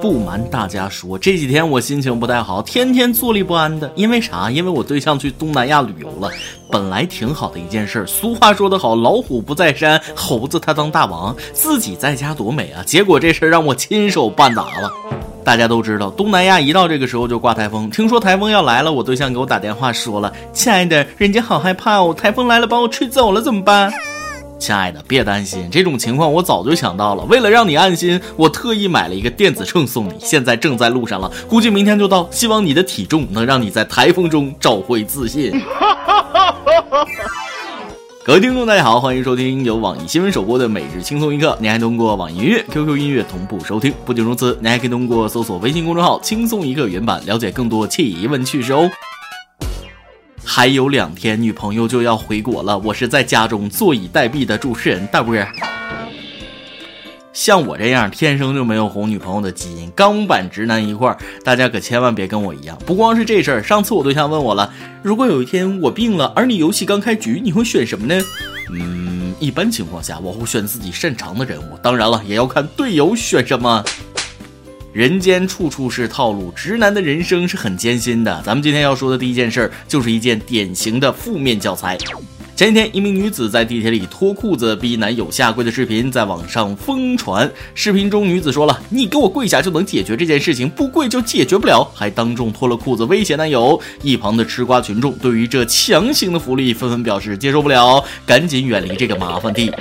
不瞒大家说，这几天我心情不太好，天天坐立不安的。因为啥？因为我对象去东南亚旅游了。本来挺好的一件事。俗话说得好，老虎不在山，猴子他当大王，自己在家多美啊！结果这事儿让我亲手办砸了。大家都知道，东南亚一到这个时候就刮台风。听说台风要来了，我对象给我打电话说了：“亲爱的，人家好害怕哦，台风来了把我吹走了怎么办？”亲爱的，别担心，这种情况我早就想到了。为了让你安心，我特意买了一个电子秤送你，现在正在路上了，估计明天就到。希望你的体重能让你在台风中找回自信。各位听众，大家好，欢迎收听由网易新闻首播的每日轻松一刻。您还通过网易音乐、QQ 音乐同步收听。不仅如此，您还可以通过搜索微信公众号“轻松一刻”原版了解更多奇闻趣事哦。还有两天，女朋友就要回国了。我是在家中坐以待毙的主持人大波。像我这样天生就没有哄女朋友的基因，钢板直男一块儿，大家可千万别跟我一样。不光是这事儿，上次我对象问我了，如果有一天我病了，而你游戏刚开局，你会选什么呢？嗯，一般情况下我会选自己擅长的人物，当然了，也要看队友选什么。人间处处是套路，直男的人生是很艰辛的。咱们今天要说的第一件事儿，就是一件典型的负面教材。前几天，一名女子在地铁里脱裤子逼男友下跪的视频在网上疯传。视频中，女子说了：“你给我跪下就能解决这件事情，不跪就解决不了。”还当众脱了裤子威胁男友。一旁的吃瓜群众对于这强行的福利纷纷表示接受不了，赶紧远离这个麻烦地。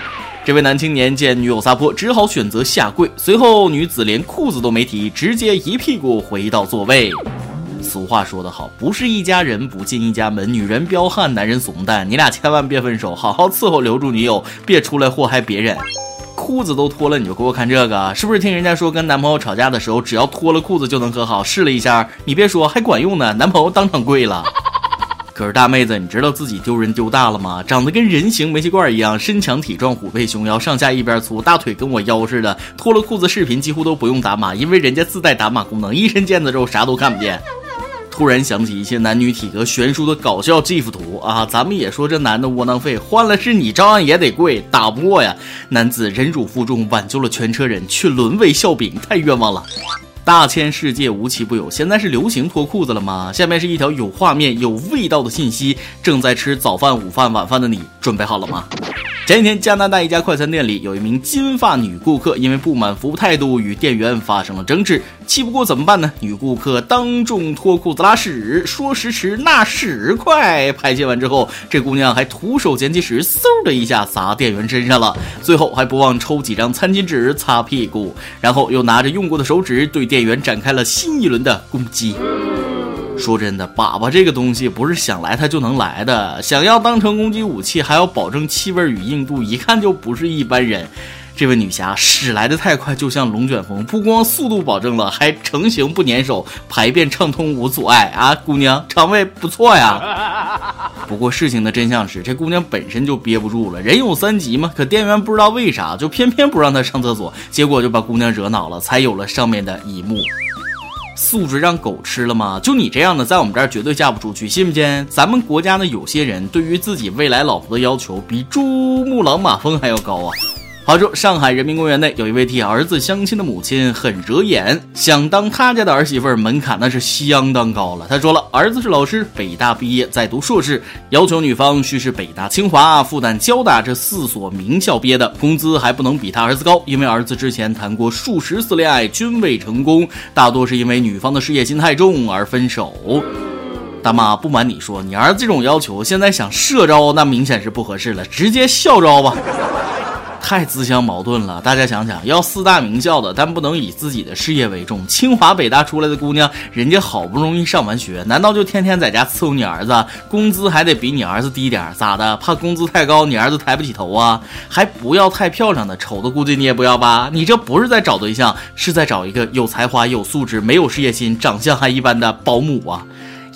这位男青年见女友撒泼，只好选择下跪。随后，女子连裤子都没提，直接一屁股回到座位。俗话说得好，不是一家人不进一家门。女人彪悍，男人怂蛋，你俩千万别分手，好好伺候留住女友，别出来祸害别人。裤子都脱了，你就给我看这个，是不是听人家说跟男朋友吵架的时候，只要脱了裤子就能和好？试了一下，你别说，还管用呢，男朋友当场跪了。可是大妹子，你知道自己丢人丢大了吗？长得跟人形煤气罐一样，身强体壮，虎背熊腰，上下一边粗，大腿跟我腰似的。脱了裤子视频几乎都不用打码，因为人家自带打码功能，一身腱子肉啥都看不见。突然想起一些男女体格悬殊的搞笑 GIF 图啊，咱们也说这男的窝囊废，换了是你照样也得跪，打不过呀。男子忍辱负重挽救了全车人，却沦为笑柄，太冤枉了。大千世界无奇不有，现在是流行脱裤子了吗？下面是一条有画面、有味道的信息。正在吃早饭、午饭、晚饭的你，准备好了吗？前几天，加拿大一家快餐店里有一名金发女顾客，因为不满服务态度，与店员发生了争执。气不过怎么办呢？女顾客当众脱裤子拉屎，说时迟那时快，排泄完之后，这姑娘还徒手捡起屎，嗖的一下砸店员身上了。最后还不忘抽几张餐巾纸擦屁股，然后又拿着用过的手纸对店员展开了新一轮的攻击。说真的，粑粑这个东西不是想来它就能来的，想要当成攻击武器，还要保证气味与硬度，一看就不是一般人。这位女侠屎来的太快，就像龙卷风，不光速度保证了，还成型不粘手，排便畅通无阻碍啊！姑娘肠胃不错呀。不过事情的真相是，这姑娘本身就憋不住了，人有三急嘛。可店员不知道为啥，就偏偏不让她上厕所，结果就把姑娘惹恼了，才有了上面的一幕。素质让狗吃了吗？就你这样的，在我们这儿绝对嫁不出去，信不信？咱们国家的有些人对于自己未来老婆的要求，比珠穆朗玛峰还要高啊！话说，上海人民公园内有一位替儿子相亲的母亲，很惹眼。想当他家的儿媳妇儿，门槛那是相当高了。他说了，儿子是老师，北大毕业，在读硕士，要求女方须是北大、清华、复旦、交大这四所名校毕业的，工资还不能比他儿子高，因为儿子之前谈过数十次恋爱均未成功，大多是因为女方的事业心太重而分手。大妈，不瞒你说，你儿子这种要求，现在想社招那明显是不合适了，直接校招吧。太自相矛盾了，大家想想，要四大名校的，但不能以自己的事业为重。清华北大出来的姑娘，人家好不容易上完学，难道就天天在家伺候你儿子？工资还得比你儿子低点，咋的？怕工资太高，你儿子抬不起头啊？还不要太漂亮的，丑的估计你也不要吧？你这不是在找对象，是在找一个有才华、有素质、没有事业心、长相还一般的保姆啊！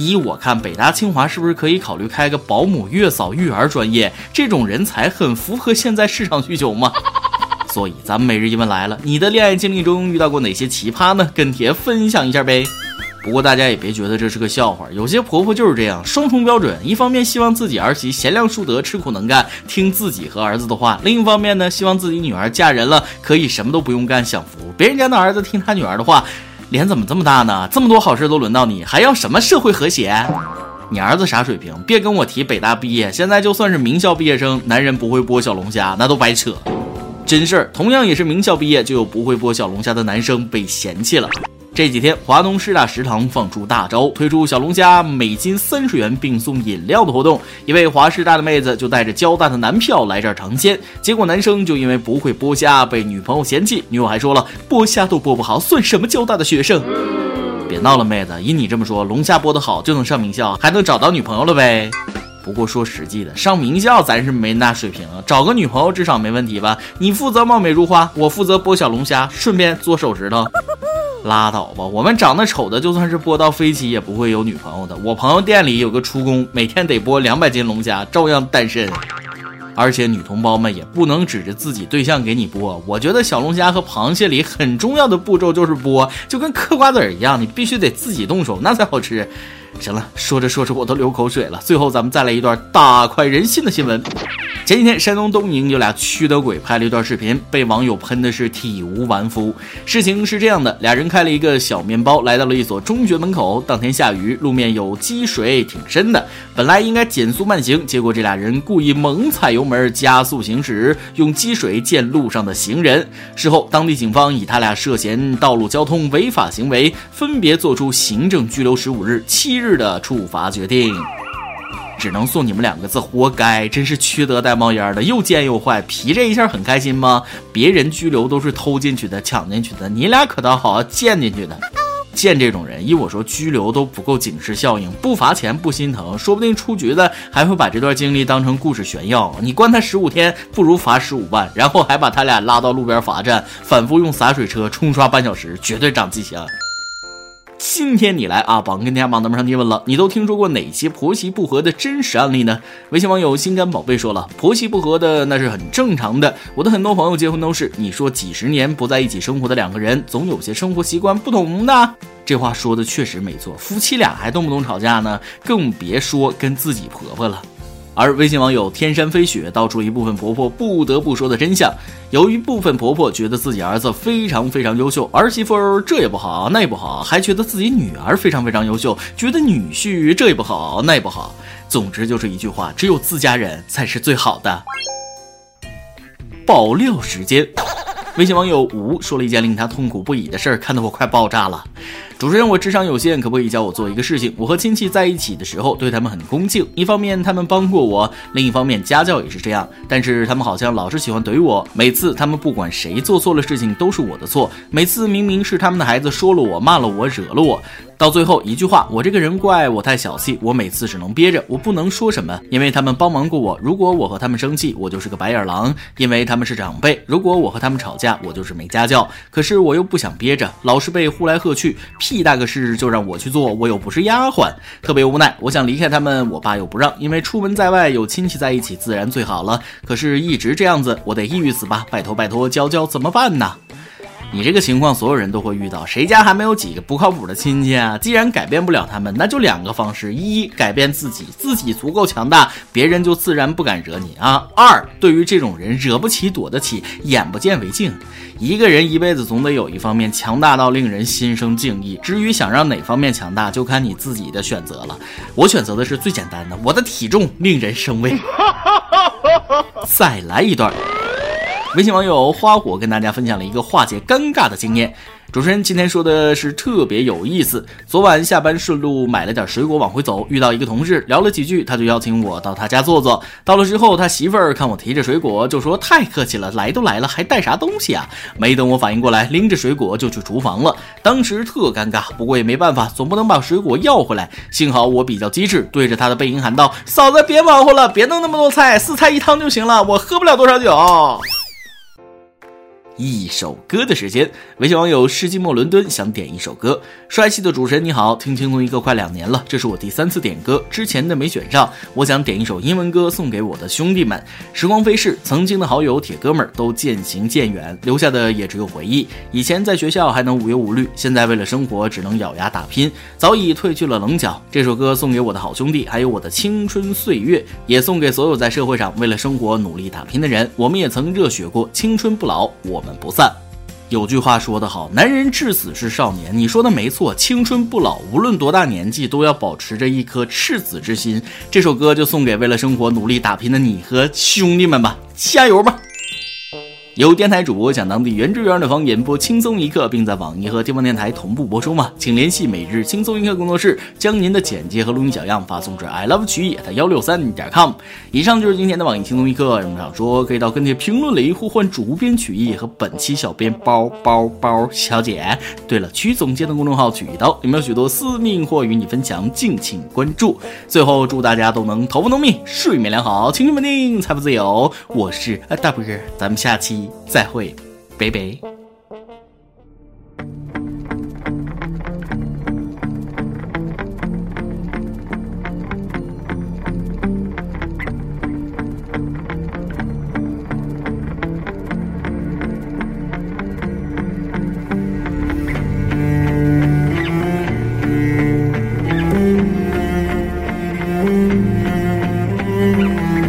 依我看，北大清华是不是可以考虑开个保姆、月嫂、育儿专业？这种人才很符合现在市场需求嘛。所以，咱们每日一问来了：你的恋爱经历中遇到过哪些奇葩呢？跟帖分享一下呗。不过大家也别觉得这是个笑话，有些婆婆就是这样，双重标准。一方面希望自己儿媳贤良淑德、吃苦能干，听自己和儿子的话；另一方面呢，希望自己女儿嫁人了可以什么都不用干，享福。别人家的儿子听他女儿的话，脸怎么这么大呢？这么多好事都轮到你，还要什么社会和谐？你儿子啥水平？别跟我提北大毕业，现在就算是名校毕业生，男人不会剥小龙虾，那都白扯。真事儿，同样也是名校毕业，就有不会剥小龙虾的男生被嫌弃了。这几天，华东师大食堂放出大招，推出小龙虾每斤三十元并送饮料的活动。一位华师大的妹子就带着交大的男票来这儿尝鲜，结果男生就因为不会剥虾被女朋友嫌弃，女友还说了剥虾都剥不好，算什么交大的学生？别闹了，妹子，依你这么说，龙虾剥得好就能上名校，还能找到女朋友了呗？不过说实际的，上名校咱是没那水平，找个女朋友至少没问题吧？你负责貌美如花，我负责剥小龙虾，顺便做手指头。拉倒吧，我们长得丑的，就算是播到飞起也不会有女朋友的。我朋友店里有个厨工，每天得剥两百斤龙虾，照样单身。而且女同胞们也不能指着自己对象给你剥。我觉得小龙虾和螃蟹里很重要的步骤就是剥，就跟嗑瓜子儿一样，你必须得自己动手，那才好吃。行了，说着说着我都流口水了。最后咱们再来一段大快人心的新闻。前几天，山东东营有俩驱德鬼拍了一段视频，被网友喷的是体无完肤。事情是这样的，俩人开了一个小面包，来到了一所中学门口。当天下雨，路面有积水，挺深的。本来应该减速慢行，结果这俩人故意猛踩油门，加速行驶，用积水溅路上的行人。事后，当地警方以他俩涉嫌道路交通违法行为，分别作出行政拘留十五日、七日的处罚决定。只能送你们两个字：活该！真是缺德带冒烟的，又贱又坏。皮这一下很开心吗？别人拘留都是偷进去的、抢进去的，你俩可倒好，贱进去的。见这种人，依我说，拘留都不够警示效应，不罚钱不心疼，说不定出局的还会把这段经历当成故事炫耀。你关他十五天，不如罚十五万，然后还把他俩拉到路边罚站，反复用洒水车冲刷半小时，绝对长记性。今天你来啊，榜跟天下榜咱们上提问了，你都听说过哪些婆媳不和的真实案例呢？微信网友心肝宝贝说了，婆媳不和的那是很正常的，我的很多朋友结婚都是。你说几十年不在一起生活的两个人，总有些生活习惯不同的。这话说的确实没错，夫妻俩还动不动吵架呢，更别说跟自己婆婆了。而微信网友天山飞雪道出一部分婆婆不得不说的真相：由于部分婆婆觉得自己儿子非常非常优秀，儿媳妇这也不好那也不好，还觉得自己女儿非常非常优秀，觉得女婿这也不好那也不好。总之就是一句话：只有自家人才是最好的。爆料时间。微信网友吴说了一件令他痛苦不已的事儿，看得我快爆炸了。主持人，我智商有限，可不可以教我做一个事情？我和亲戚在一起的时候，对他们很恭敬。一方面他们帮过我，另一方面家教也是这样。但是他们好像老是喜欢怼我。每次他们不管谁做错了事情，都是我的错。每次明明是他们的孩子说了我，骂了我，惹了我。到最后一句话，我这个人怪我太小气，我每次只能憋着，我不能说什么，因为他们帮忙过我。如果我和他们生气，我就是个白眼狼，因为他们是长辈。如果我和他们吵架，我就是没家教。可是我又不想憋着，老是被呼来喝去，屁大个事就让我去做，我又不是丫鬟，特别无奈。我想离开他们，我爸又不让，因为出门在外有亲戚在一起自然最好了。可是，一直这样子，我得抑郁死吧？拜托拜托，教教怎么办呢？你这个情况，所有人都会遇到。谁家还没有几个不靠谱的亲戚啊？既然改变不了他们，那就两个方式：一，改变自己，自己足够强大，别人就自然不敢惹你啊；二，对于这种人，惹不起，躲得起，眼不见为净。一个人一辈子总得有一方面强大到令人心生敬意。至于想让哪方面强大，就看你自己的选择了。我选择的是最简单的，我的体重令人生畏。再来一段。微信网友花火跟大家分享了一个化解尴尬的经验。主持人今天说的是特别有意思。昨晚下班顺路买了点水果往回走，遇到一个同事聊了几句，他就邀请我到他家坐坐。到了之后，他媳妇儿看我提着水果，就说太客气了，来都来了还带啥东西啊？没等我反应过来，拎着水果就去厨房了。当时特尴尬，不过也没办法，总不能把水果要回来。幸好我比较机智，对着他的背影喊道：“嫂子别忙活了，别弄那么多菜，四菜一汤就行了，我喝不了多少酒。”一首歌的时间。微信网友世纪末伦敦想点一首歌。帅气的主持人你好，听轻松一刻快两年了，这是我第三次点歌，之前的没选上，我想点一首英文歌送给我的兄弟们。时光飞逝，曾经的好友铁哥们儿都渐行渐远，留下的也只有回忆。以前在学校还能无忧无虑，现在为了生活只能咬牙打拼，早已褪去了棱角。这首歌送给我的好兄弟，还有我的青春岁月，也送给所有在社会上为了生活努力打拼的人。我们也曾热血过，青春不老，我们不散。有句话说得好，男人至死是少年。你说的没错，青春不老，无论多大年纪，都要保持着一颗赤子之心。这首歌就送给为了生活努力打拼的你和兄弟们吧，加油吧！有电台主播讲当地原汁原味的方言播轻松一刻，并在网易和地方电台同步播出吗？请联系每日轻松一刻工作室，将您的简介和录音小样发送至 i love 曲艺的幺六三点 com。以上就是今天的网易轻松一刻，有什么想说可以到跟帖评论里呼唤主编曲艺和本期小编包包包小姐。对了，曲总监的公众号曲一刀里面有许多私密或与你分享，敬请关注。最后祝大家都能头发浓密，睡眠良好，青春稳定，财富自由。我是大波儿，咱们下期。再会，拜拜。Mm-hmm.